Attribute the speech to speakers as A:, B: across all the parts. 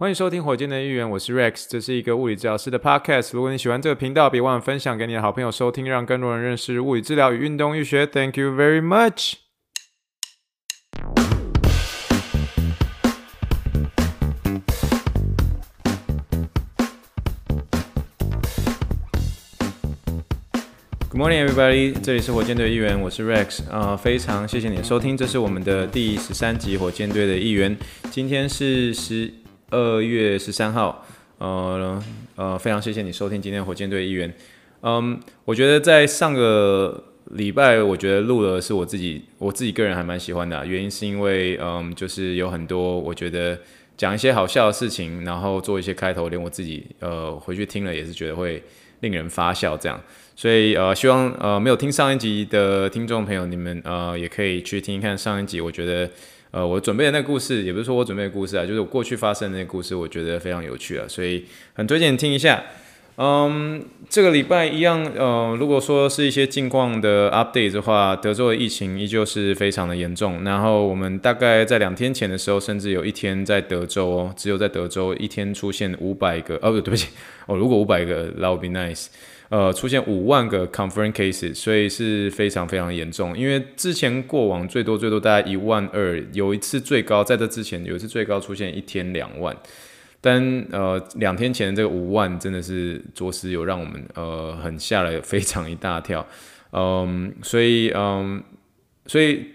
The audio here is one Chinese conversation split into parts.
A: 欢迎收听火箭的预言，我是 Rex，这是一个物理治疗师的 Podcast。如果你喜欢这个频道，别忘了分享给你的好朋友收听，让更多人认识物理治疗与运动医学。Thank you very much。Good morning, everybody！这里是火箭队议员，我是 Rex。呃，非常谢谢你的收听，这是我们的第十三集火箭队的议员。今天是十。二月十三号，呃呃，非常谢谢你收听今天火箭队议员。嗯，我觉得在上个礼拜，我觉得录的是我自己，我自己个人还蛮喜欢的。原因是因为，嗯，就是有很多我觉得讲一些好笑的事情，然后做一些开头，连我自己呃回去听了也是觉得会令人发笑这样。所以呃，希望呃没有听上一集的听众朋友，你们呃也可以去听一看上一集，我觉得。呃，我准备的那个故事，也不是说我准备的故事啊，就是我过去发生的那个故事，我觉得非常有趣啊，所以很推荐你听一下。嗯，这个礼拜一样，呃，如果说是一些近况的 update 的话，德州的疫情依旧是非常的严重。然后我们大概在两天前的时候，甚至有一天在德州哦，只有在德州一天出现五百个，哦，不对不起，哦，如果五百个，that would be nice。呃，出现五万个 confirmed cases，所以是非常非常严重。因为之前过往最多最多大概一万二，有一次最高在这之前有一次最高出现一天两万，但呃两天前的这个五万真的是着实有让我们呃很吓了非常一大跳，嗯，所以嗯，所以。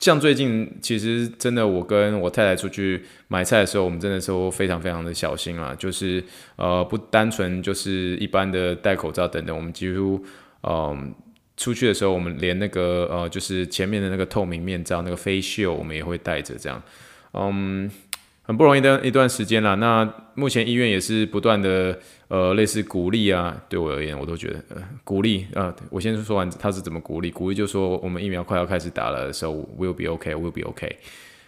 A: 像最近，其实真的，我跟我太太出去买菜的时候，我们真的都非常非常的小心啊，就是呃，不单纯就是一般的戴口罩等等，我们几乎嗯、出去的时候，我们连那个呃，就是前面的那个透明面罩，那个飞袖我们也会戴着，这样，嗯。很不容易的一段时间了。那目前医院也是不断的呃类似鼓励啊，对我而言，我都觉得呃鼓励啊、呃。我先说完他是怎么鼓励，鼓励就说我们疫苗快要开始打了的时候，will be okay，will be okay。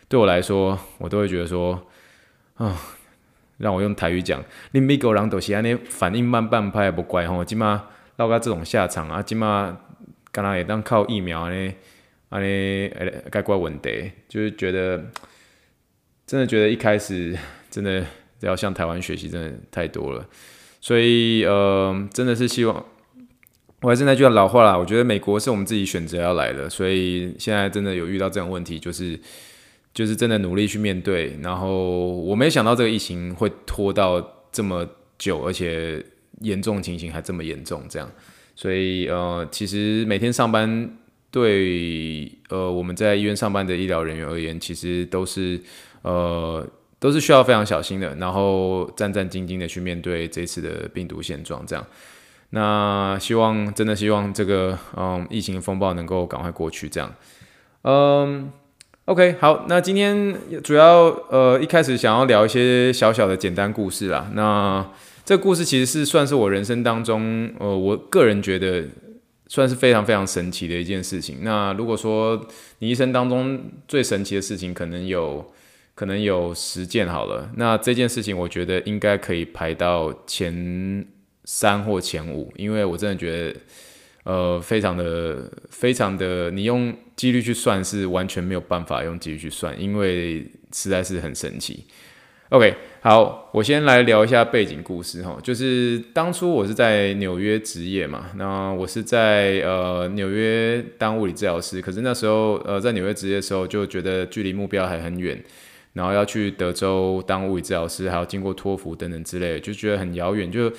A: 对我来说，我都会觉得说啊、让我用台语讲，你美国人都是安尼反应慢半拍不乖吼，起码落到这种下场啊，起码刚刚也当靠疫苗呢，安尼解决问题，就是觉得。真的觉得一开始 真的要向台湾学习，真的太多了，所以呃，真的是希望，我还是那句老话啦，我觉得美国是我们自己选择要来的，所以现在真的有遇到这种问题，就是就是真的努力去面对，然后我没想到这个疫情会拖到这么久，而且严重情形还这么严重，这样，所以呃，其实每天上班对呃我们在医院上班的医疗人员而言，其实都是。呃，都是需要非常小心的，然后战战兢兢的去面对这次的病毒现状，这样。那希望真的希望这个嗯疫情风暴能够赶快过去，这样。嗯，OK，好，那今天主要呃一开始想要聊一些小小的简单故事啦。那这故事其实是算是我人生当中呃我个人觉得算是非常非常神奇的一件事情。那如果说你一生当中最神奇的事情，可能有。可能有十件好了，那这件事情我觉得应该可以排到前三或前五，因为我真的觉得，呃，非常的非常的，你用几率去算是完全没有办法用几率去算，因为实在是很神奇。OK，好，我先来聊一下背景故事哈，就是当初我是在纽约执业嘛，那我是在呃纽约当物理治疗师，可是那时候呃在纽约执业的时候就觉得距离目标还很远。然后要去德州当物理治疗师，还要经过托福等等之类的，就觉得很遥远。就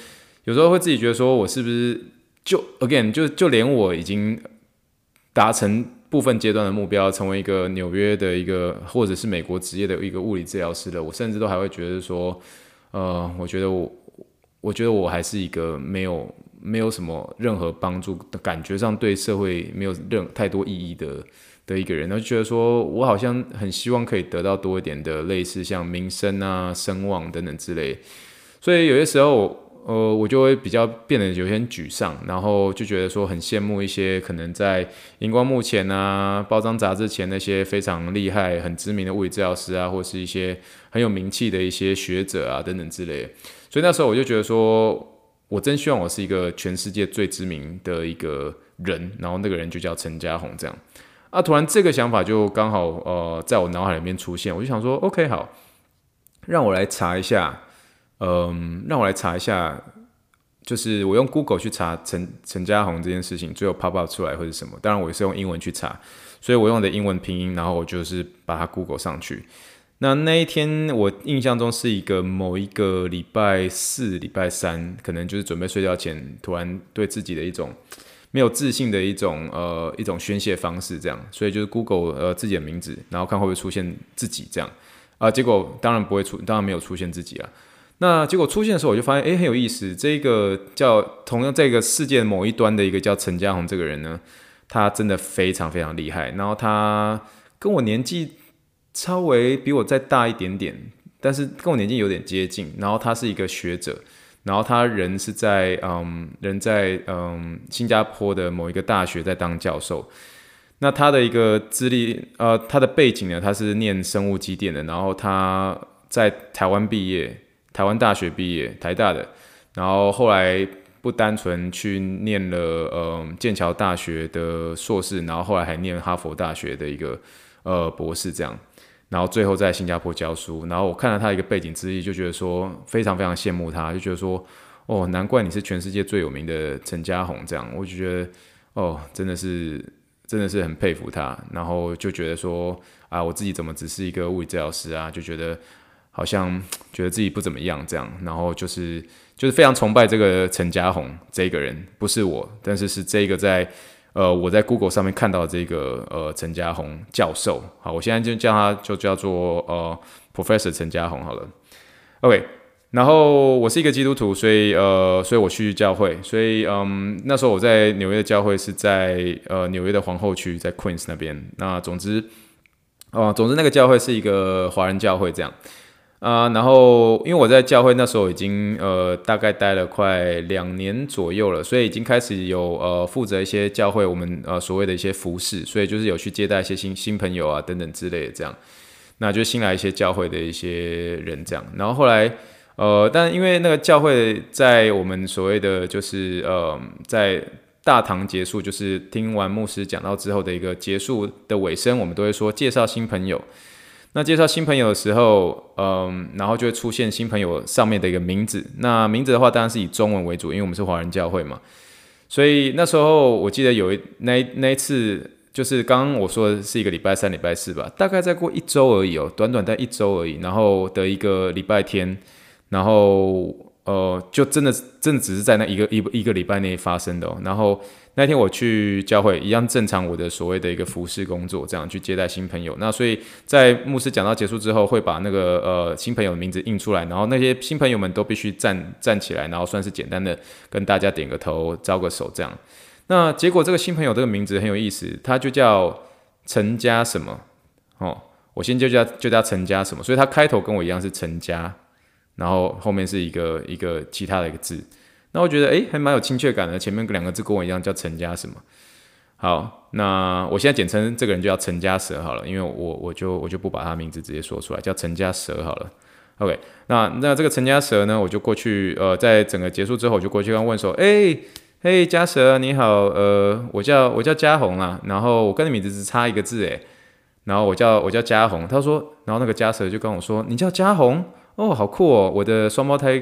A: 有时候会自己觉得说，我是不是就 again 就就连我已经达成部分阶段的目标，成为一个纽约的一个或者是美国职业的一个物理治疗师了，我甚至都还会觉得说，呃，我觉得我我觉得我还是一个没有没有什么任何帮助，感觉上对社会没有任太多意义的。的一个人，然后就觉得说，我好像很希望可以得到多一点的类似像名声啊、声望等等之类，所以有些时候，呃，我就会比较变得有些沮丧，然后就觉得说很羡慕一些可能在荧光幕前啊、报章杂志前那些非常厉害、很知名的物理治疗师啊，或是一些很有名气的一些学者啊等等之类。所以那时候我就觉得说，我真希望我是一个全世界最知名的一个人，然后那个人就叫陈嘉宏这样。啊！突然这个想法就刚好呃，在我脑海里面出现，我就想说，OK，好，让我来查一下，嗯，让我来查一下，就是我用 Google 去查陈陈嘉宏这件事情，最后 pop up 出来会是什么？当然我也是用英文去查，所以我用的英文拼音，然后我就是把它 Google 上去。那那一天我印象中是一个某一个礼拜四、礼拜三，可能就是准备睡觉前，突然对自己的一种没有自信的一种呃一种宣泄方式，这样，所以就是 Google 呃自己的名字，然后看会不会出现自己这样啊、结果当然不会出，当然没有出现自己啊。那结果出现的时候，我就发现哎很有意思，这个叫同样这个世界某一端的一个叫陈嘉宏这个人呢，他真的非常非常厉害，然后他跟我年纪。稍微比我再大一点点，但是跟我年纪有点接近。然后他是一个学者，然后他人是在嗯，人在嗯新加坡的某一个大学在当教授。那他的一个资历呃，他的背景呢，他是念生物机电的，然后他在台湾毕业，台湾大学毕业，台大的。然后后来不单纯去念了嗯剑桥大学的硕士，然后后来还念哈佛大学的一个呃博士这样。然后最后在新加坡教书，然后我看到他一个背景之一，就觉得说非常非常羡慕他，就觉得说哦，难怪你是全世界最有名的陈嘉宏这样，我就觉得哦，真的是真的是很佩服他，然后就觉得说啊，我自己怎么只是一个物理治疗师啊，就觉得好像觉得自己不怎么样这样，然后就是就是非常崇拜这个陈嘉宏这个人，不是我，但是是这个在。呃，我在 Google 上面看到这个呃陈嘉宏教授，好，我现在就叫他就叫做呃 Professor 陈嘉宏好了。OK，然后我是一个基督徒，所以呃，所以我去教会，所以嗯，那时候我在纽约的教会是在呃纽约的皇后区，在 Queens 那边。那总之，哦、呃，总之那个教会是一个华人教会这样。啊、然后因为我在教会那时候已经呃大概待了快两年左右了，所以已经开始有呃负责一些教会我们呃所谓的一些服饰，所以就是有去接待一些新新朋友啊等等之类的这样，那就新来一些教会的一些人这样，然后后来呃，但因为那个教会在我们所谓的就是呃在大堂结束，就是听完牧师讲到之后的一个结束的尾声，我们都会说介绍新朋友。那介绍新朋友的时候，嗯，然后就会出现新朋友上面的一个名字。那名字的话，当然是以中文为主，因为我们是华人教会嘛。所以那时候我记得有一那那一次，就是刚刚我说的是一个礼拜三、礼拜四吧，大概再过一周而已哦，短短在一周而已。然后的一个礼拜天，然后。呃，就真的真的只是在那一个一一个礼拜内发生的哦。然后那天我去教会，一样正常我的所谓的一个服事工作，这样去接待新朋友。那所以在牧师讲到结束之后，会把那个呃新朋友的名字印出来，然后那些新朋友们都必须站站起来，然后算是简单的跟大家点个头、招个手这样。那结果这个新朋友这个名字很有意思，他就叫陈家什么哦，我先就叫就叫陈家什么，所以他开头跟我一样是陈家。然后后面是一个一个其他的一个字，那我觉得诶还蛮有亲切感的。前面两个字跟我一样叫陈家什么？好，那我现在简称这个人就叫陈家蛇好了，因为我我就我就不把他名字直接说出来，叫陈家蛇好了。OK，那那这个陈家蛇呢，我就过去呃，在整个结束之后，我就过去跟问说，诶嘿家蛇你好，呃，我叫我叫嘉宏啊，然后我跟你名字只差一个字诶，然后我叫我叫嘉宏，他说，然后那个嘉蛇就跟我说，你叫嘉宏？哦，好酷哦！我的双胞胎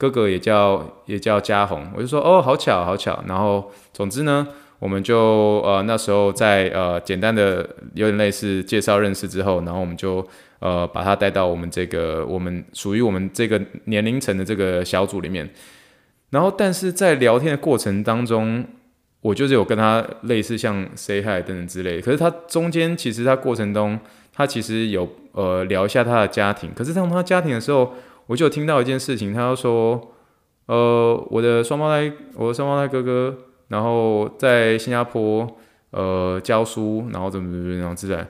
A: 哥哥也叫也叫嘉宏，我就说哦，好巧好巧。然后总之呢，我们就呃那时候在呃简单的有点类似介绍认识之后，然后我们就呃把他带到我们这个我们属于我们这个年龄层的这个小组里面。然后但是在聊天的过程当中，我就是有跟他类似像 say hi 等等之类。可是他中间其实他过程中。他其实有呃聊一下他的家庭，可是当他家庭的时候，我就听到一件事情，他就说，呃，我的双胞胎，我的双胞胎哥哥，然后在新加坡呃教书，然后怎么怎么然后之类，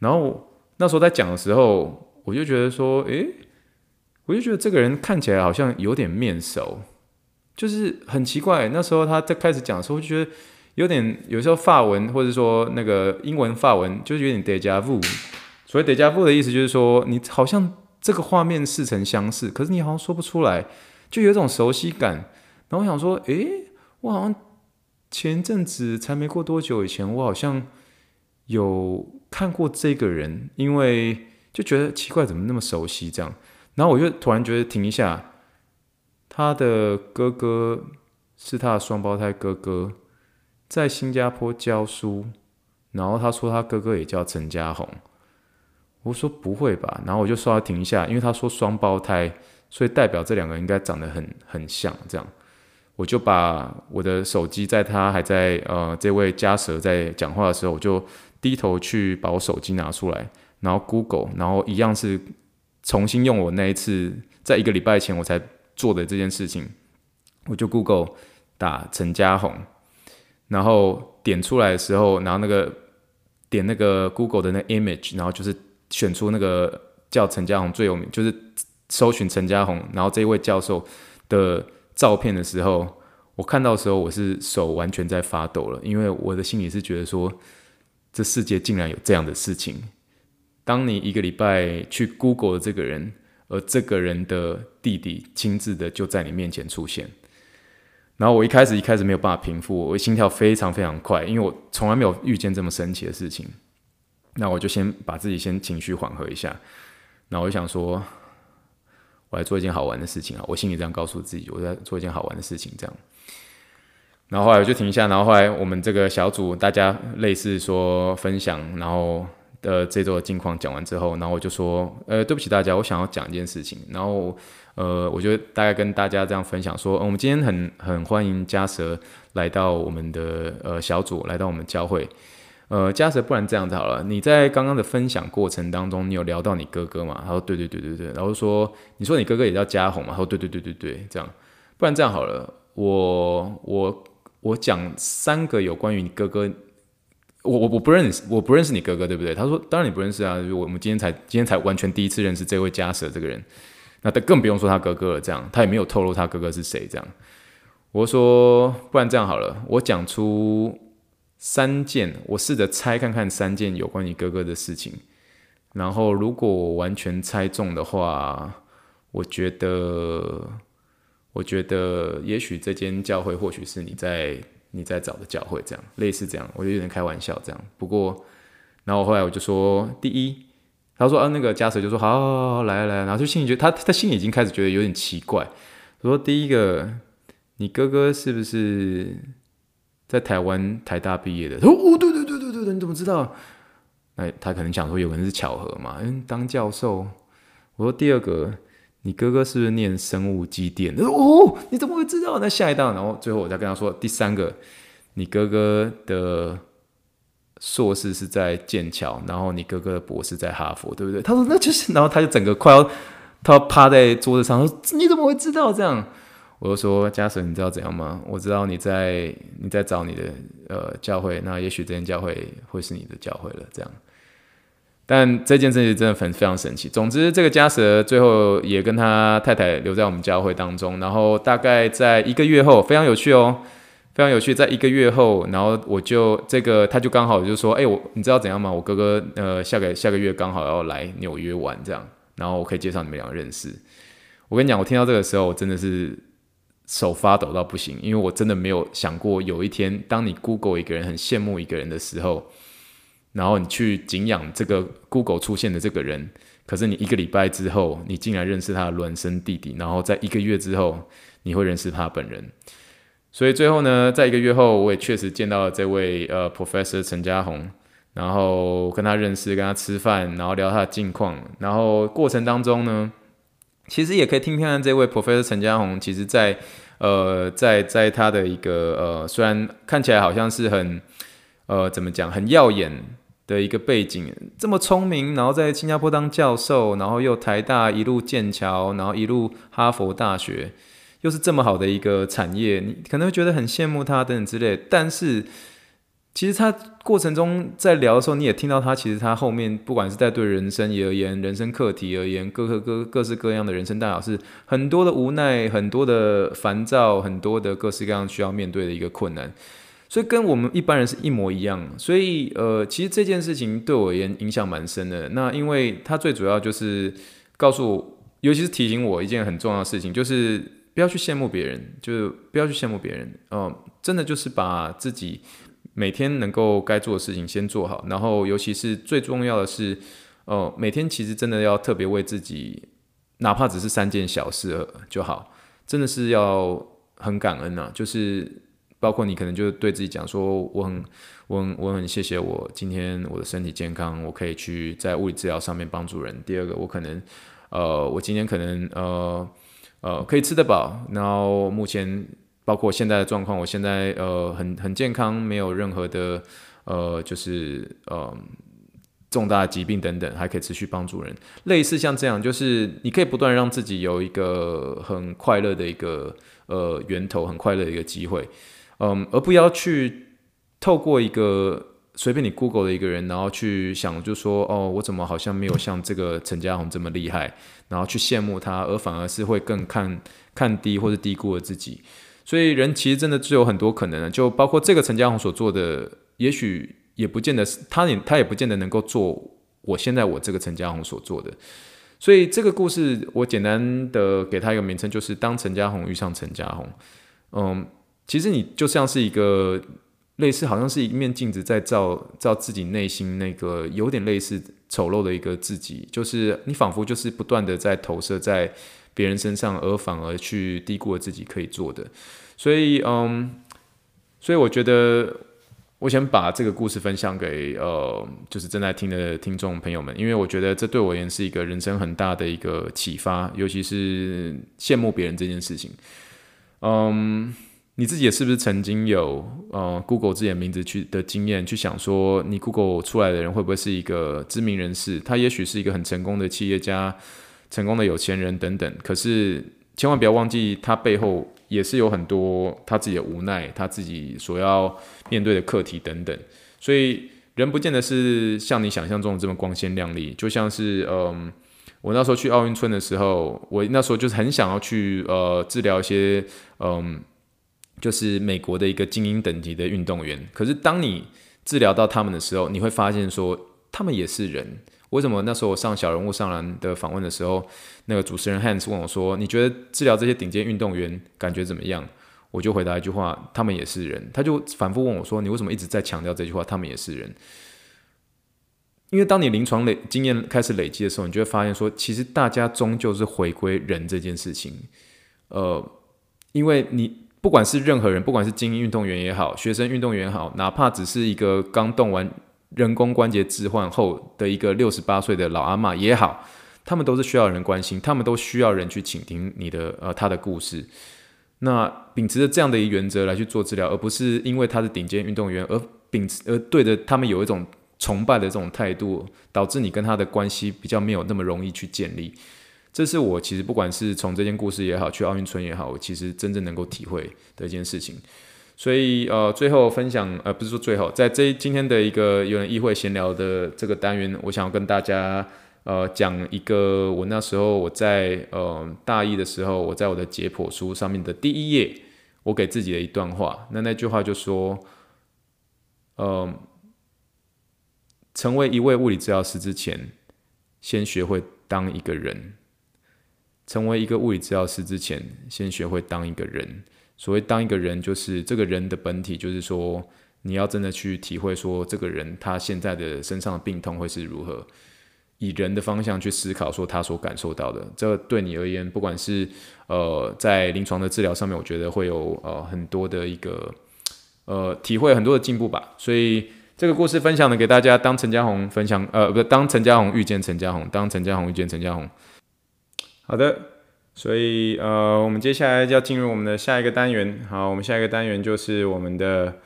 A: 然后那时候在讲的时候，我就觉得说，诶，我就觉得这个人看起来好像有点面熟，就是很奇怪。那时候他在开始讲的时候，就觉得有点有时候法文或者说那个英文法文，就是有点 déjà vu。所以 déjà vu 的意思就是说，你好像这个画面似曾相识，可是你好像说不出来，就有一种熟悉感。然后我想说，诶，我好像前阵子才没过多久以前，我好像有看过这个人，因为就觉得奇怪，怎么那么熟悉这样。然后我就突然觉得停一下，他的哥哥是他的双胞胎哥哥，在新加坡教书，然后他说他哥哥也叫陈家宏。我说不会吧，然后我就说要停一下，因为他说双胞胎，所以代表这两个人应该长得很很像。这样，我就把我的手机在他还在呃这位家蛇在讲话的时候，我就低头去把我手机拿出来，然后 Google，然后一样是重新用我那一次在一个礼拜前我才做的这件事情，我就 Google 打陈家宏，然后点出来的时候，然后那个点那个 Google 的那 image，然后就是。选出那个叫陈家宏最有名，就是搜寻陈家宏，然后这位教授的照片的时候，我看到的时候，我是手完全在发抖了，因为我的心里是觉得说，这世界竟然有这样的事情。当你一个礼拜去 Google 的这个人，而这个人的弟弟亲自的就在你面前出现，然后我一开始一开始没有办法平复，我心跳非常非常快，因为我从来没有遇见这么神奇的事情。那我就先把自己先情绪缓和一下，那我就想说，我来做一件好玩的事情啊！我心里这样告诉自己，我在做一件好玩的事情，这样。然后后来我就停下，然后后来我们这个小组大家类似说分享，然后的这周的近况讲完之后，然后我就说，呃，对不起大家，我想要讲一件事情。然后呃，我就大概跟大家这样分享说，我们今天很很欢迎家蛇来到我们的呃小组，来到我们教会。呃，家蛇，不然这样子好了。你在刚刚的分享过程当中，你有聊到你哥哥吗？他说对对对对对。然后说，你说你哥哥也叫家宏嘛？他说对对对对对，这样。不然这样好了，我我我讲三个有关于你哥哥。我我我不认识，我不认识你哥哥，对不对？他说当然你不认识啊。我我们今天才今天才完全第一次认识这位家蛇这个人。那他更不用说他哥哥了，这样他也没有透露他哥哥是谁，这样。我说不然这样好了，我讲出。三件，我试着猜看看三件有关你哥哥的事情，然后如果我完全猜中的话，我觉得，我觉得也许这间教会或许是你在你在找的教会，这样类似这样，我就有点开玩笑这样。不过，然后后来我就说，第一，他说啊，那个家蛇就说好，好，好，好，来来，然后就心里觉得他他心里已经开始觉得有点奇怪。我说第一个，你哥哥是不是？在台湾台大毕业的，哦，对对对对对，你怎么知道？那他可能想说有可能是巧合嘛，因为，当教授。我说第二个，你哥哥是不是念生物机电？他说哦，你怎么会知道？那下一道，然后最后我再跟他说第三个，你哥哥的硕士是在剑桥，然后你哥哥的博士在哈佛，对不对？他说那就是，然后他就整个快要他趴在桌子上说，你怎么会知道这样？我就说，家蛇，你知道怎样吗？我知道你在你在找你的呃教会，那也许这间教会会是你的教会了。这样，但这件事情真的很非常神奇。总之，这个家蛇最后也跟他太太留在我们教会当中。然后大概在一个月后，非常有趣哦，非常有趣。在一个月后，然后我就这个他就刚好就说，哎，我你知道怎样吗？我哥哥呃下个下个月刚好要来纽约玩，这样，然后我可以介绍你们两个认识。我跟你讲，我听到这个时候，我真的是。手发抖到不行，因为我真的没有想过有一天，当你 Google 一个人很羡慕一个人的时候，然后你去敬仰这个 Google 出现的这个人，可是你一个礼拜之后，你竟然认识他的孪生弟弟，然后在一个月之后，你会认识他本人。所以最后呢，在一个月后，我也确实见到了这位呃 Professor 陈家宏，然后跟他认识，跟他吃饭，然后聊他的近况，然后过程当中呢。其实也可以听听看这位 Professor 陈家宏，其实在呃，在在他的一个呃，虽然看起来好像是很呃，怎么讲，很耀眼的一个背景，这么聪明，然后在新加坡当教授，然后又台大一路剑桥，然后一路哈佛大学，又是这么好的一个产业，你可能会觉得很羡慕他等等之类，但是。其实他过程中在聊的时候，你也听到他其实他后面不管是在对人生而言、人生课题而言，各个各各式各样的人生大小事，很多的无奈、很多的烦躁、很多的各式各样需要面对的一个困难，所以跟我们一般人是一模一样。所以呃，其实这件事情对我而言影响蛮深的。那因为他最主要就是告诉我，尤其是提醒我一件很重要的事情，就是不要去羡慕别人，就是不要去羡慕别人。嗯、真的就是把自己。每天能够该做的事情先做好，然后尤其是最重要的是，哦，每天其实真的要特别为自己哪怕只是三件小事就好，真的是要很感恩啊。就是包括你可能就对自己讲说，我很我很我很谢谢我今天我的身体健康，我可以去在物理治疗上面帮助人。第二个，我可能呃，我今天可能呃呃可以吃得饱，然后目前包括现在的状况，我现在呃很很健康，没有任何的呃就是呃。重大疾病等等，还可以持续帮助人。类似像这样，就是你可以不断让自己有一个很快乐的一个呃源头，很快乐的一个机会，嗯，而不要去透过一个随便你 Google 的一个人，然后去想，就说哦，我怎么好像没有像这个陈嘉宏这么厉害，然后去羡慕他，而反而是会更看看低或者低估了自己。所以人其实真的是有很多可能的，就包括这个陈嘉宏所做的，也许。也不见得是他也他也不见得能够做我现在我这个陈嘉宏所做的，所以这个故事我简单的给他一个名称，就是当陈嘉宏遇上陈嘉宏。嗯，其实你就像是一个类似，好像是一面镜子在照照自己内心那个有点类似丑陋的一个自己，就是你仿佛就是不断的在投射在别人身上，而反而去低估了自己可以做的。所以嗯，所以我觉得。我想把这个故事分享给呃，就是正在听的听众朋友们，因为我觉得这对我而言是一个人生很大的一个启发，尤其是羡慕别人这件事情。嗯，你自己也是不是曾经有呃 Google 自己的名字去的经验，去想说你 Google 出来的人会不会是一个知名人士？他也许是一个很成功的企业家、成功的有钱人等等。可是千万不要忘记他背后。也是有很多他自己的无奈，他自己所要面对的课题等等，所以人不见得是像你想象中的这么光鲜亮丽。就像是嗯，我那时候去奥运村的时候，我那时候就是很想要去呃治疗一些嗯，就是美国的一个精英等级的运动员。可是当你治疗到他们的时候，你会发现说他们也是人。为什么那时候我上小人物上篮的访问的时候，那个主持人 Hans 问我说：“你觉得治疗这些顶尖运动员感觉怎么样？”我就回答一句话：“他们也是人。”他就反复问我说：“你为什么一直在强调这句话？他们也是人。”因为当你临床累经验开始累积的时候，你就会发现说，其实大家终究是回归人这件事情。呃，因为你不管是任何人，不管是精英运动员也好，学生运动员也好，哪怕只是一个刚动完。人工关节置换后的一个六十八岁的老阿嬷也好，他们都是需要人关心，他们都需要人去倾听你的呃他的故事。那秉持着这样的一个原则来去做治疗，而不是因为他是顶尖运动员而秉持而对着他们有一种崇拜的这种态度，导致你跟他的关系比较没有那么容易去建立。这是我其实不管是从这件故事也好，去奥运村也好，我其实真正能够体会的一件事情。所以呃，最后分享呃，不是说最后，在这今天的一个有人议会闲聊的这个单元，我想要跟大家呃讲一个我那时候我在呃大一的时候，我在我的解剖书上面的第一页，我给自己的一段话。那那句话就说，呃，成为一位物理治疗师之前，先学会当一个人；成为一个物理治疗师之前，先学会当一个人。所谓当一个人，就是这个人的本体，就是说你要真的去体会，说这个人他现在的身上的病痛会是如何，以人的方向去思考，说他所感受到的，这对你而言，不管是呃在临床的治疗上面，我觉得会有呃很多的一个呃体会，很多的进步吧。所以这个故事分享的给大家，当陈嘉宏分享，呃，不是当陈嘉宏遇见陈嘉宏，当陈嘉宏遇见陈嘉宏。好的。所以，呃，我们接下来就要进入我们的下一个单元。好，我们下一个单元就是我们的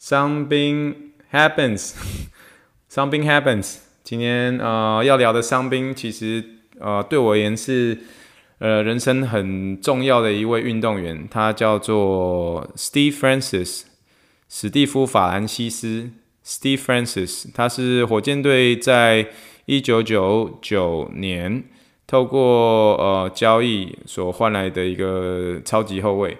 A: Something Happens。Something Happens。今天，呃，要聊的伤兵，其实，呃，对我而言是，呃，人生很重要的一位运动员，他叫做 Steve Francis，史蒂夫·法兰西斯。Steve Francis，他是火箭队在一九九九年。透过呃交易所换来的一个超级后卫，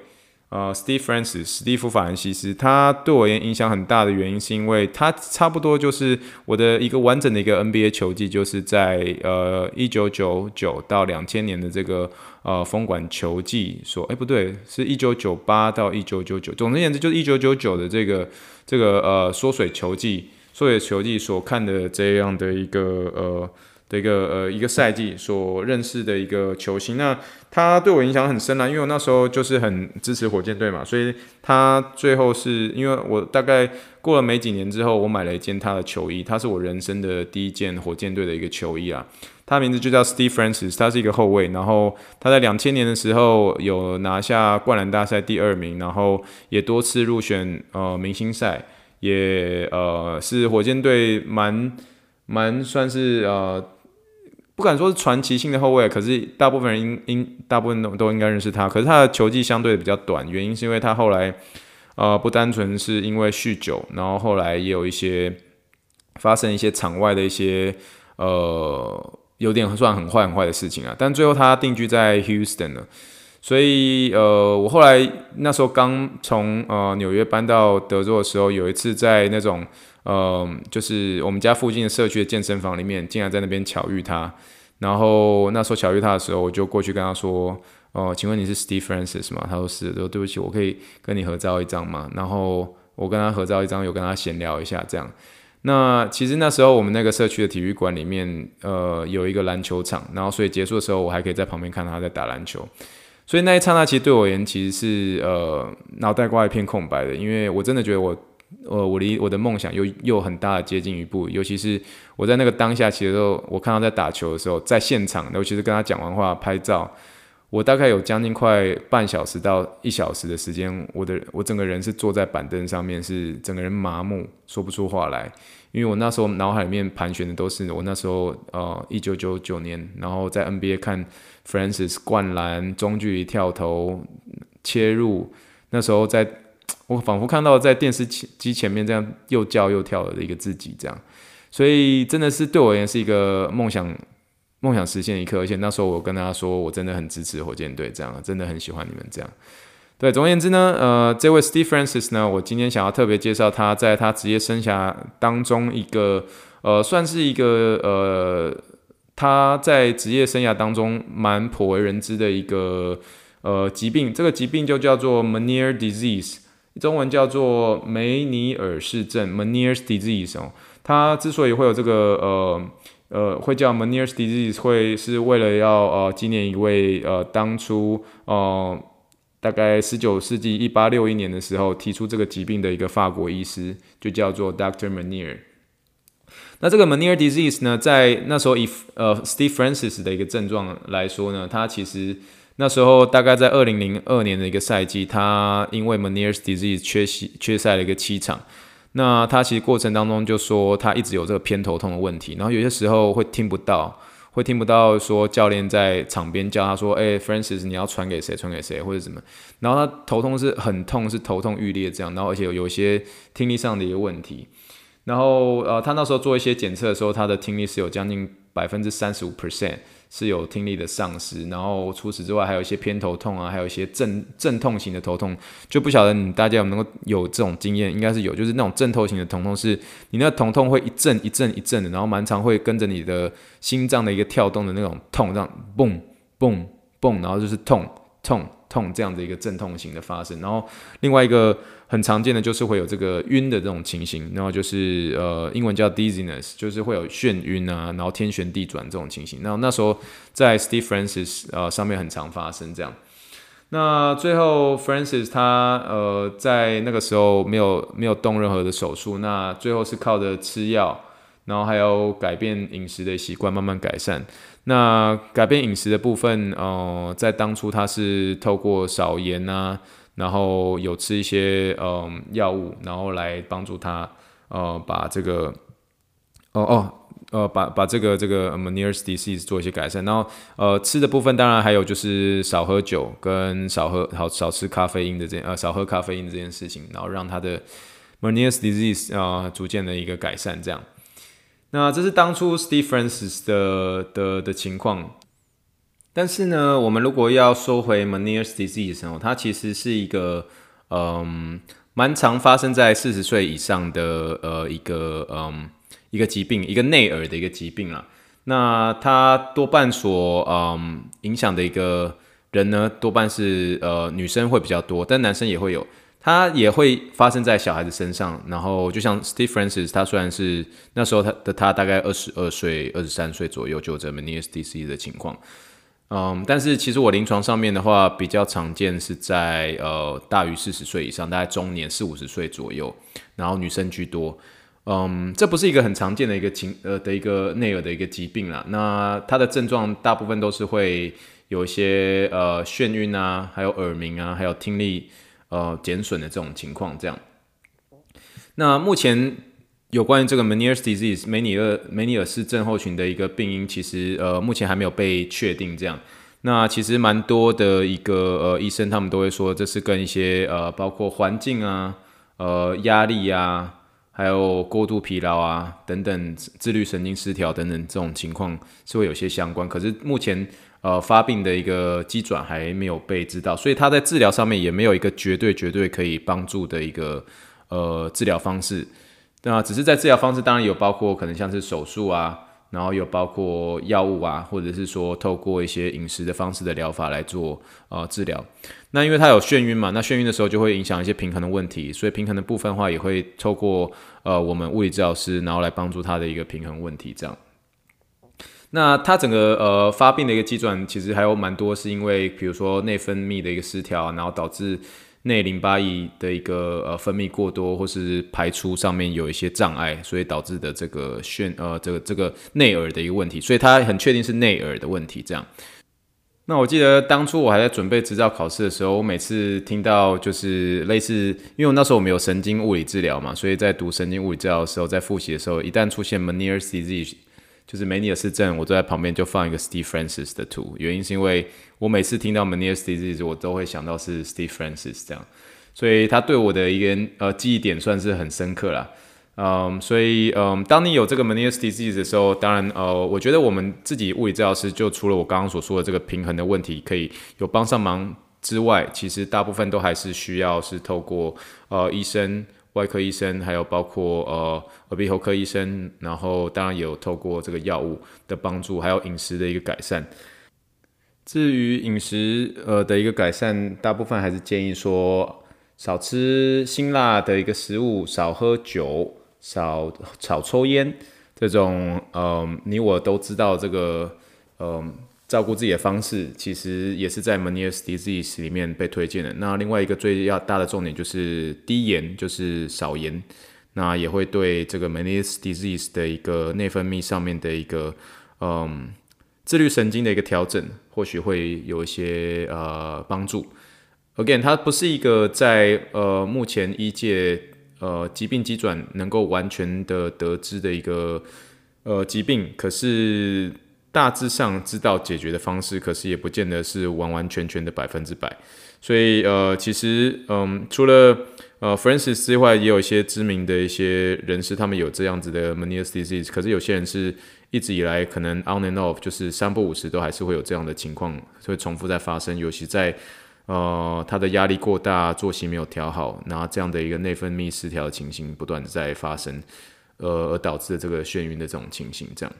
A: 呃，Steve Francis，史蒂夫·法兰西斯，他对我影响很大的原因，是因为他差不多就是我的一个完整的一个 NBA 球技，就是在呃一九九九到两千年的这个呃封管球技所，哎不对，是一九九八到一九九九，总而言之就是一九九九的这个这个呃缩水球技，缩水球技所看的这样的一个呃。的一个呃一个赛季所认识的一个球星，那他对我影响很深啊，因为我那时候就是很支持火箭队嘛，所以他最后是因为我大概过了没几年之后，我买了一件他的球衣，他是我人生的第一件火箭队的一个球衣啊，他名字就叫 Steve Francis，他是一个后卫，然后他在两千年的时候有拿下灌篮大赛第二名，然后也多次入选呃明星赛，也呃是火箭队蛮蛮算是呃。不敢说是传奇性的后卫，可是大部分人应应大部分都都应该认识他。可是他的球技相对比较短，原因是因为他后来呃不单纯是因为酗酒，然后后来也有一些发生一些场外的一些呃有点算很坏很坏的事情啊。但最后他定居在 Houston 了，所以呃我后来那时候刚从呃纽约搬到德州的时候，有一次在那种。呃，就是我们家附近的社区的健身房里面，竟然在那边巧遇他。然后那时候巧遇他的时候，我就过去跟他说：“哦、请问你是 Steve Francis 吗？”他说是。说对不起，我可以跟你合照一张吗？然后我跟他合照一张，有跟他闲聊一下这样。那其实那时候我们那个社区的体育馆里面，呃，有一个篮球场。然后所以结束的时候，我还可以在旁边看到他在打篮球。所以那一刹那，其实对我而言，其实是呃脑袋瓜一片空白的，因为我真的觉得我。呃，我离我的梦想又又很大的接近一步，尤其是我在那个当下，其实都我看到在打球的时候，在现场，尤其是跟他讲完话拍照，我大概有将近快半小时到一小时的时间，我的我整个人是坐在板凳上面，是整个人麻木，说不出话来，因为我那时候脑海里面盘旋的都是我那时候呃一九九九年，然后在 NBA 看 Francis 灌篮、中距离跳投、切入，那时候在。我仿佛看到在电视机前面这样又叫又跳的一个自己，这样，所以真的是对我而言是一个梦想，梦想实现一刻。而且那时候我跟大家说，我真的很支持火箭队，这样，真的很喜欢你们这样。对，总而言之呢，呃，这位 Steve Francis 呢，我今天想要特别介绍他在他职业生涯当中一个，呃，算是一个，呃，他在职业生涯当中蛮颇为人知的一个，呃，疾病。这个疾病就叫做 Meniere's disease。中文叫做梅尼尔氏症 （Meniere's disease） 哦，它之所以会有这个呃呃会叫 Meniere's disease，会是为了要呃纪念一位呃当初呃大概十九世纪一八六一年的时候提出这个疾病的一个法国医师，就叫做 Doctor Menier。那这个 Meniere's disease 呢，在那时候以呃 Steve Francis 的一个症状来说呢，它其实。那时候大概在二零零二年的一个赛季，他因为 Meniere's disease 缺席缺赛了一个七场。那他其实过程当中就说他一直有这个偏头痛的问题，然后有些时候会听不到，会听不到说教练在场边叫他说：“哎，Francis，你要传给谁？传给谁？或者什么？”然后他头痛是很痛，是头痛欲裂这样，然后而且有一些听力上的一个问题。然后呃，他那时候做一些检测的时候，他的听力是有将近百分之三十五 percent。是有听力的丧失，然后除此之外还有一些偏头痛啊，还有一些阵阵痛型的头痛，就不晓得你大家有没有有这种经验，应该是有，就是那种阵痛型的疼痛，是你那个疼痛会一阵一阵一阵的，然后蛮常会跟着你的心脏的一个跳动的那种痛，这样嘣嘣嘣，然后就是痛痛痛这样的一个阵痛型的发生，然后另外一个。很常见的就是会有这个晕的这种情形，然后就是呃，英文叫 dizziness，就是会有眩晕啊，然后天旋地转这种情形。然后那时候在 Steve Francis 呃上面很常发生这样。那最后 Francis 他呃在那个时候没有没有动任何的手术，那最后是靠着吃药，然后还有改变饮食的习惯慢慢改善。那改变饮食的部分，呃，在当初他是透过少盐啊。然后有吃一些嗯药物，然后来帮助他呃把这个哦哦呃把把这个这个 Meniere's disease 做一些改善。然后呃吃的部分当然还有就是少喝酒跟少喝好少吃咖啡因的这件呃少喝咖啡因这件事情，然后让他的 Meniere's disease 啊、呃、逐渐的一个改善这样。那这是当初 Steve Francis 的的的情况。但是呢，我们如果要说回 Meniere's disease 哦，它其实是一个嗯，蛮常发生在四十岁以上的呃一个嗯一个疾病，一个内耳的一个疾病啦。那它多半所嗯影响的一个人呢，多半是呃女生会比较多，但男生也会有。它也会发生在小孩子身上。然后就像 Steve Francis，他虽然是那时候他的他大概二十二岁、二十三岁左右就有这 Meniere's disease 的情况。嗯，但是其实我临床上面的话，比较常见是在呃大于四十岁以上，大概中年四五十岁左右，然后女生居多。嗯，这不是一个很常见的一个情呃的一个内耳的一个疾病啦。那它的症状大部分都是会有一些呃眩晕啊，还有耳鸣啊，还有听力呃减损的这种情况。这样。那目前有关于这个 Meniere's disease 梅尼尔梅尼尔氏症候群的一个病因，其实呃目前还没有被确定。这样。那其实蛮多的一个呃医生他们都会说，这是跟一些呃包括环境啊，呃压力啊。还有过度疲劳啊，等等，自律神经失调等等这种情况是会有些相关。可是目前呃发病的一个机转还没有被知道，所以他在治疗上面也没有一个绝对绝对可以帮助的一个呃治疗方式。那只是在治疗方式当然有包括可能像是手术啊。然后有包括药物啊，或者是说透过一些饮食的方式的疗法来做呃治疗。那因为它有眩晕嘛，那眩晕的时候就会影响一些平衡的问题，所以平衡的部分的话也会透过呃我们物理治疗师，然后来帮助他的一个平衡问题这样。那它整个呃发病的一个机转其实还有蛮多，是因为比如说内分泌的一个失调，然后导致。内淋巴液的一个呃分泌过多，或是排出上面有一些障碍，所以导致的这个眩呃这个这个内耳的一个问题，所以他很确定是内耳的问题。这样，那我记得当初我还在准备执照考试的时候，我每次听到就是类似，因为我那时候我们有神经物理治疗嘛，所以在读神经物理治疗的时候，在复习的时候，一旦出现 m a n e r disease。就是梅尼尔氏症，我坐在旁边就放一个 Steve Francis 的图，原因是因为我每次听到 m a n i e r disease，我都会想到是 Steve Francis 这样，所以他对我的一个呃记忆点算是很深刻啦。嗯，所以嗯，当你有这个 m a n i e r disease 的时候，当然呃，我觉得我们自己物理治疗师就除了我刚刚所说的这个平衡的问题可以有帮上忙之外，其实大部分都还是需要是透过呃医生。外科医生，还有包括呃耳鼻喉科医生，然后当然有透过这个药物的帮助，还有饮食的一个改善。至于饮食呃的一个改善，大部分还是建议说少吃辛辣的一个食物，少喝酒，少少抽烟，这种呃你我都知道这个呃。照顾自己的方式，其实也是在 Meniere's disease 里面被推荐的。那另外一个最要大的重点就是低盐，就是少盐。那也会对这个 Meniere's disease 的一个内分泌上面的一个嗯自律神经的一个调整，或许会有一些呃帮助。Again，它不是一个在呃目前医界呃疾病急转能够完全的得知的一个呃疾病，可是。大致上知道解决的方式，可是也不见得是完完全全的百分之百。所以呃，其实嗯，除了呃 Francis 之外，也有一些知名的一些人士，他们有这样子的 Meniere's disease。可是有些人是一直以来可能 on and off，就是三不五时都还是会有这样的情况，会重复在发生。尤其在呃他的压力过大，作息没有调好，然后这样的一个内分泌失调的情形不断的在发生，呃，而导致的这个眩晕的这种情形，这样。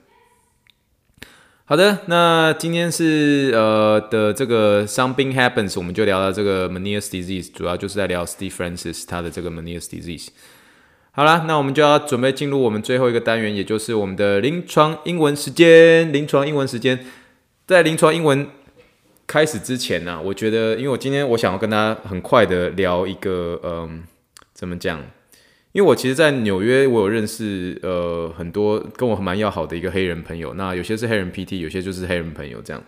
A: 好的，那今天是呃的这个 Something Happens，我们就聊到这个 Meniere's disease，主要就是在聊 Steve Francis 他的这个 Meniere's disease。好啦，那我们就要准备进入我们最后一个单元，也就是我们的临床英文时间。临床英文时间，在临床英文开始之前呢、我觉得，因为我今天我想要跟大家很快的聊一个，嗯、怎么讲？因为我其实，在纽约，我有认识呃很多跟我蛮要好的一个黑人朋友。那有些是黑人 PT，有些就是黑人朋友这样。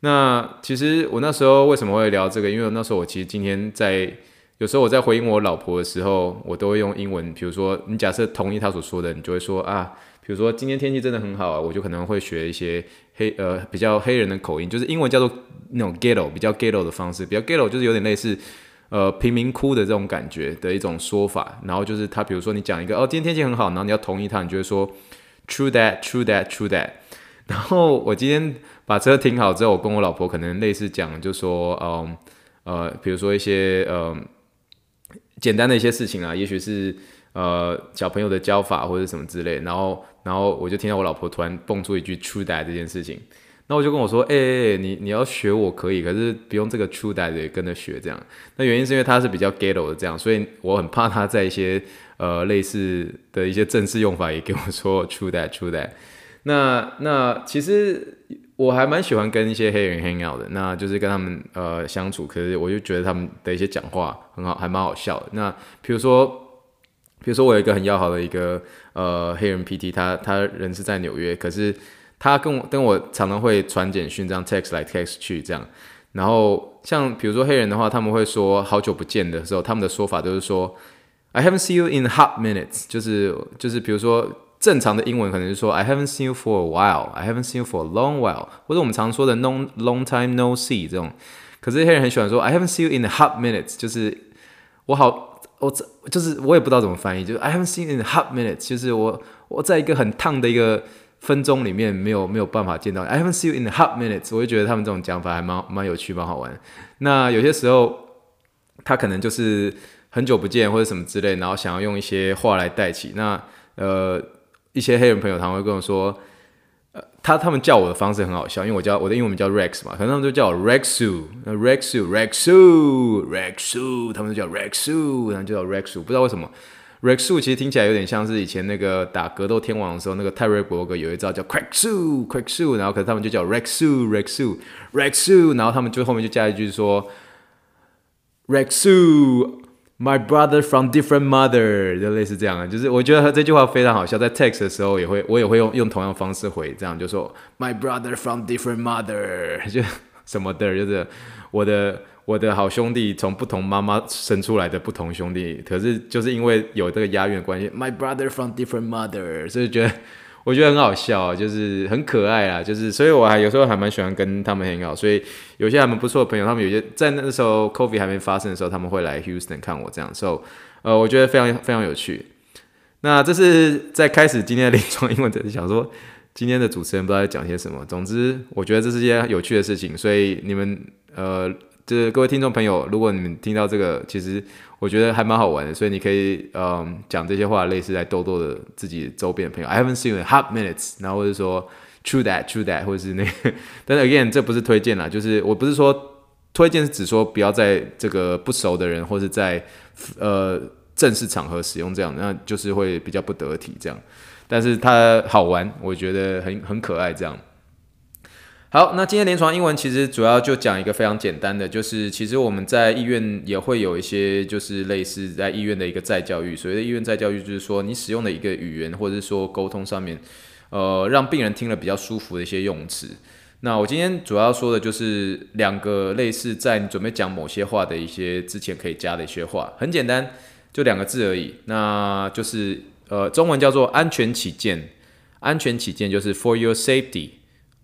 A: 那其实我那时候为什么会聊这个？因为那时候我其实今天在有时候我在回应我老婆的时候，我都会用英文。比如说，你假设同意他所说的，你就会说啊，比如说今天天气真的很好啊，我就可能会学一些黑呃比较黑人的口音，就是英文叫做那种 ghetto，比较 ghetto 的方式，比较 ghetto 就是有点类似。呃，贫民窟的这种感觉的一种说法，然后就是他，比如说你讲一个哦，今天天气很好，然后你要同意他，你就会说 true that，true that，true that。然后我今天把车停好之后，我跟我老婆可能类似讲，就说，嗯，呃，比如说一些呃简单的一些事情啊，也许是呃小朋友的教法或者什么之类，然后然后我就听到我老婆突然蹦出一句 true that 这件事情。那我就跟我说，哎、欸，你你要学我可以，可是不用这个 true that 也跟着学这样。那原因是因为他是比较 ghetto 的这样，所以我很怕他在一些呃类似的一些正式用法也给我说 true that true that。那那其实我还蛮喜欢跟一些黑人 hang out 的，那就是跟他们呃相处，可是我就觉得他们的一些讲话很好，还蛮好笑的。那比如说，比如说我有一个很要好的一个呃黑人 PT，他他人是在纽约，可是。他跟我跟我常常会传简讯，这样 text 来 text 去这样，然后像比如说黑人的话，他们会说好久不见的时候，他们的说法都是说 I haven't seen you in hot minutes，就是就是比如说正常的英文可能是说 I haven't seen you for a while，I haven't seen you for a long while，或者我们常说的 long long time no see 这种，可是黑人很喜欢说 I haven't seen you in hot minutes，就是我好我就是我也不知道怎么翻译，就是 I haven't seen in hot minutes，就是我我在一个很烫的一个。分钟里面没有没有办法见到，I haven't seen you in the hot minutes，我就觉得他们这种讲法还蛮蛮有趣，蛮好玩。那有些时候他可能就是很久不见或者什么之类，然后想要用一些话来带起。那呃一些黑人朋友他们会跟我说，呃他他们叫我的方式很好笑，因为我叫我的英文名叫 Rex 嘛，可能他们就叫我 Rexu，Rexu，Rexu，Rexu，他们就叫 Rexu，然后就叫 Rexu，不知道为什么。Rexu 其实听起来有点像是以前那个打格斗天王的时候，那个泰瑞伯格有一招叫 Quacksu，Quacksu，然后可是他们就叫 Rexu，Rexu，Rexu，然后他们就后面就加一句说 Rexu，my brother from different mother，就类似这样的，就是我觉得他这句话非常好笑，在 text 的时候也会我也会用用同样方式回，这样就说 my brother from different mother，就什么的，就是我的。我的好兄弟从不同妈妈生出来的不同兄弟，可是就是因为有这个押韵的关系，My brother from different mother，所以觉得我觉得很好笑，就是很可爱啦，就是所以我还有时候还蛮喜欢跟他们很好，所以有些还蛮不错的朋友，他们有些在那时候 COVID 还没发生的时候，他们会来 Houston 看我这样，所以呃，我觉得非常非常有趣。那这是在开始今天的临床英文，只是想说今天的主持人不知道在讲些什么，总之我觉得这是一件有趣的事情，所以你们呃。就是各位听众朋友，如果你们听到这个，其实我觉得还蛮好玩的，所以你可以嗯讲这些话，类似在逗逗的自己周边的朋友。I haven't seen you in half minutes，然后或者说 true that true that，或者是那个，但是 again 这不是推荐啦，就是我不是说推荐，是指说不要在这个不熟的人或者在呃正式场合使用这样，那就是会比较不得体这样。但是它好玩，我觉得很很可爱这样。好，那今天临床英文其实主要就讲一个非常简单的，就是其实我们在医院也会有一些，就是类似在医院的一个再教育。所谓的医院再教育，就是说你使用的一个语言，或者是说沟通上面，呃，让病人听了比较舒服的一些用词。那我今天主要说的就是两个类似在你准备讲某些话的一些之前可以加的一些话，很简单，就两个字而已。那就是呃，中文叫做安全起见，安全起见就是 for your safety。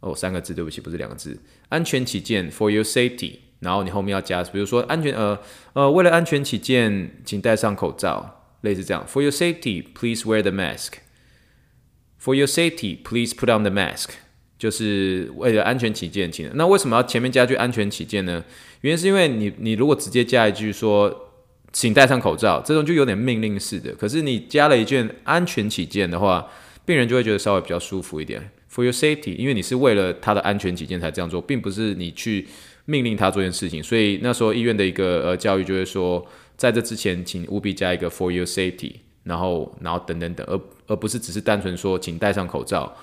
A: 哦，三个字，对不起，不是两个字。安全起见，for your safety，然后你后面要加，比如说安全，呃呃，为了安全起见，请戴上口罩，类似这样。For your safety, please wear the mask. For your safety, please put on the mask. 就是为了安全起见，请。那为什么要前面加句安全起见呢？原因是因为你你如果直接加一句说，请戴上口罩，这种就有点命令式的。可是你加了一句安全起见的话，病人就会觉得稍微比较舒服一点。For your safety，因为你是为了他的安全起见才这样做，并不是你去命令他做一件事情。所以那时候医院的一个呃教育就会说，在这之前，请务必加一个 For your safety，然后然后等等等，而而不是只是单纯说请戴上口罩。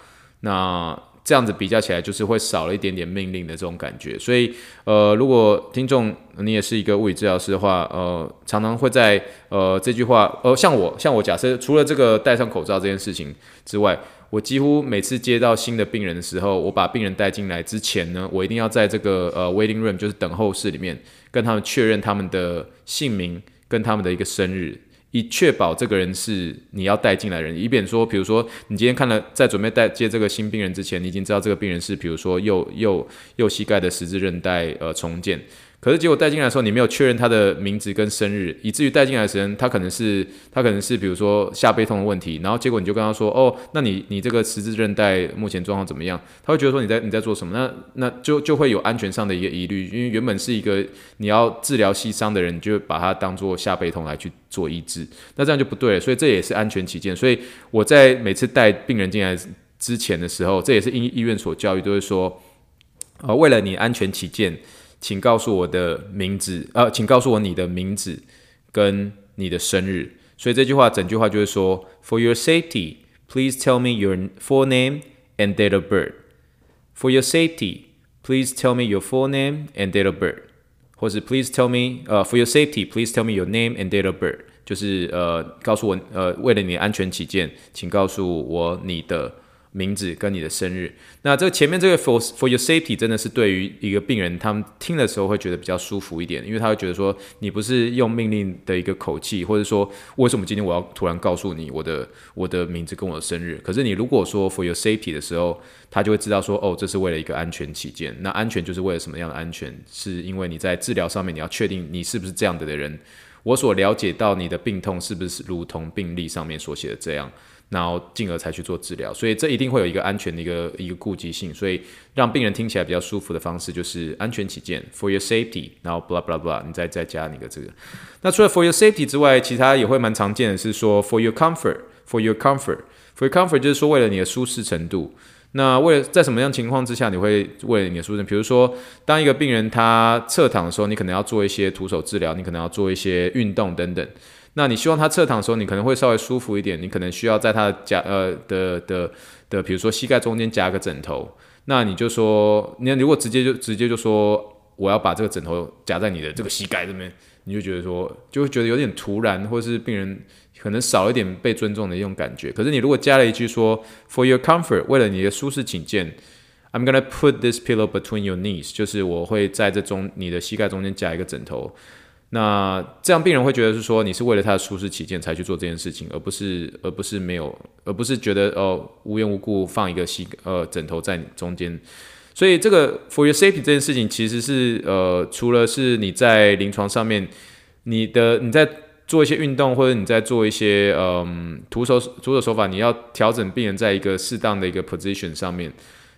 A: 那这样子比较起来，就是会少了一点点命令的这种感觉。所以呃，如果听众你也是一个物理治疗师的话，呃，常常会在呃这句话，呃，像我像我假设除了这个戴上口罩这件事情之外。我几乎每次接到新的病人的时候，我把病人带进来之前呢，我一定要在这个呃 waiting room，就是等候室里面，跟他们确认他们的姓名跟他们的一个生日，以确保这个人是你要带进来的人，以便说，比如说你今天看了，在准备带接这个新病人之前，你已经知道这个病人是，比如说右右右膝盖的十字韧带呃重建。可是结果带进来的时候，你没有确认他的名字跟生日，以至于带进来的时候，他可能是他可能是比如说下背痛的问题，然后结果你就跟他说，哦，那你你这个十字韧带目前状况怎么样？他会觉得说你在你在做什么？那那就就会有安全上的一个疑虑，因为原本是一个你要治疗膝伤的人，你就把它当做下背痛来去做医治，那这样就不对了。所以这也是安全起见，所以我在每次带病人进来之前的时候，这也是医医院所教育，都会说。呃，为了你安全起见，请告诉我的名字，呃，请告诉我你的名字跟你的生日。所以这句话整句话就是说，For your safety, please tell me your full name and date of birth. For your safety, please tell me your full name and date of birth. 或是 Please tell me，呃，For your safety, please tell me your name and date of birth. 就是呃，告诉我，呃，为了你的安全起见，请告诉我你的。 名字跟你的生日，那这个前面这个 for for your safety 真的是对于一个病人，他们听的时候会觉得比较舒服一点，因为他会觉得说你不是用命令的一个口气，或者说为什么今天我要突然告诉你我的我的名字跟我的生日？可是你如果说 for your safety 的时候，他就会知道说哦，这是为了一个安全起见。那安全就是为了什么样的安全？是因为你在治疗上面你要确定你是不是这样的的人，我所了解到你的病痛是不是如同病历上面所写的这样。然后进而才去做治疗，所以这一定会有一个安全的一个一个顾及性，所以让病人听起来比较舒服的方式就是安全起见，for your safety，然后 blah blah blah，你再再加那个这个。那除了 for your safety 之外，其他也会蛮常见的是说 for your comfort，for your comfort，for your comfort 就是说为了你的舒适程度。那为了在什么样情况之下你会为了你的舒适？比如说当一个病人他侧躺的时候，你可能要做一些徒手治疗，你可能要做一些运动等等。那你希望他侧躺的时候，你可能会稍微舒服一点，你可能需要在他的夹呃的的的，比如说膝盖中间夹个枕头。那你就说，你如果直接就直接就说我要把这个枕头夹在你的这个膝盖这边，你就觉得说就会觉得有点突然，或是病人可能少一点被尊重的一种感觉。可是你如果加了一句说 For your comfort，为了你的舒适请见，I'm gonna put this pillow between your knees，就是我会在这中你的膝盖中间夹一个枕头。那这样病人会觉得是说你是为了他的舒适起见才去做这件事情，而不是而不是没有，而不是觉得哦无缘无故放一个膝呃枕头在你中间，所以这个 for your safety 这件事情其实是呃除了是你在临床上面你的你在做一些运动或者你在做一些嗯徒手徒手手法，你要调整病人在一个适当的一个 position 上面。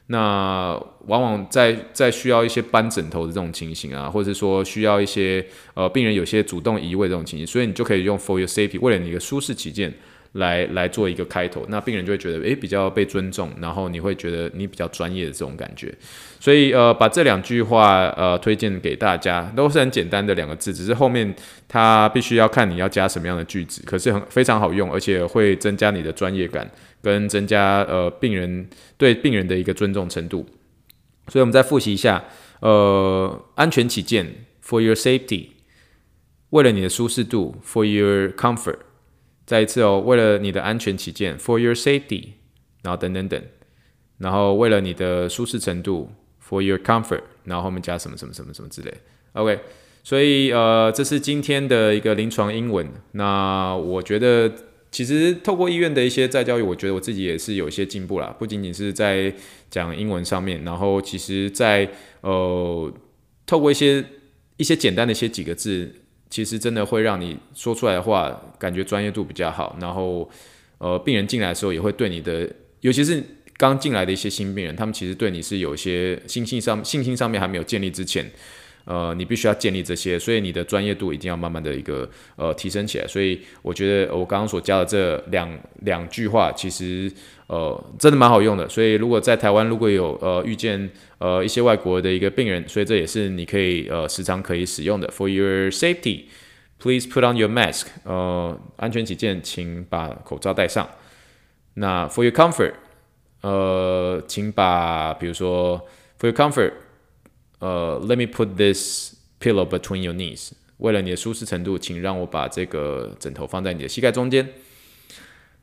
A: 那往往在在需要一些搬枕头的这种情形啊，或者是说需要一些呃病人有些主动移位这种情形，所以你就可以用 for your safety，为了你的舒适起见来来做一个开头，那病人就会觉得诶比较被尊重，然后你会觉得你比较专业的这种感觉。所以呃把这两句话呃推荐给大家，都是很简单的两个字，只是后面它必须要看你要加什么样的句子，可是很非常好用，而且会增加你的专业感。跟增加呃病人对病人的一个尊重程度，所以我们再复习一下，呃，安全起见，for your safety，为了你的舒适度，for your comfort，再一次哦，为了你的安全起见，for your safety，然后等等等，然后为了你的舒适程度，for your comfort，然后后面加什么什么什么什么之类，OK，所以呃，这是今天的一个临床英文，那我觉得。其实透过医院的一些再教育，我觉得我自己也是有一些进步啦。不仅仅是在讲英文上面，然后其实在呃透过一些一些简单的一些几个字，其实真的会让你说出来的话感觉专业度比较好。然后呃病人进来的时候也会对你的，尤其是刚进来的一些新病人，他们其实对你是有一些信心上信心上面还没有建立之前。呃，你必须要建立这些，所以你的专业度一定要慢慢的一个呃提升起来。所以我觉得我刚刚所教的这两两句话，其实呃真的蛮好用的。所以如果在台湾如果有呃遇见呃一些外国的一个病人，所以这也是你可以呃时常可以使用的。For your safety, please put on your mask。呃，安全起见，请把口罩戴上。那 For your comfort，呃，请把比如说 For your comfort。呃、，Let me put this pillow between your knees。为了你的舒适程度，请让我把这个枕头放在你的膝盖中间。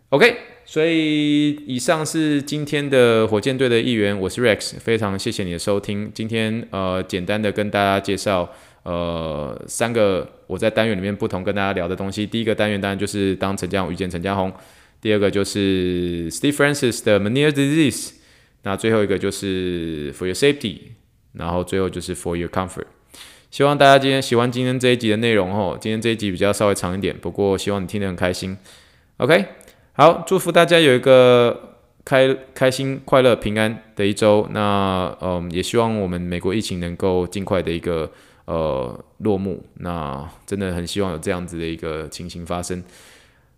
A: OK，所以以上是今天的火箭队的一员，我是 Rex，非常谢谢你的收听。今天呃，简单的跟大家介绍呃三个我在单元里面不同跟大家聊的东西。第一个单元当然就是当陈嘉宏遇见陈嘉宏，第二个就是 Steve Francis 的 manier Disease，那最后一个就是 For Your Safety。然后最后就是 for your comfort，希望大家今天喜欢今天这一集的内容哦。今天这一集比较稍微长一点，不过希望你听得很开心。OK，好，祝福大家有一个开开心、快乐、平安的一周。那嗯，也希望我们美国疫情能够尽快的一个呃落幕。那真的很希望有这样子的一个情形发生。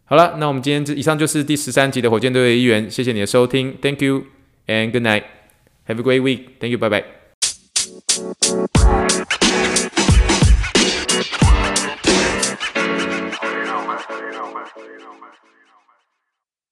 A: 好了，那我们今天这以上就是第十三集的火箭队的一员。谢谢你的收听，Thank you and good night. Have a great week. Thank you. Bye bye.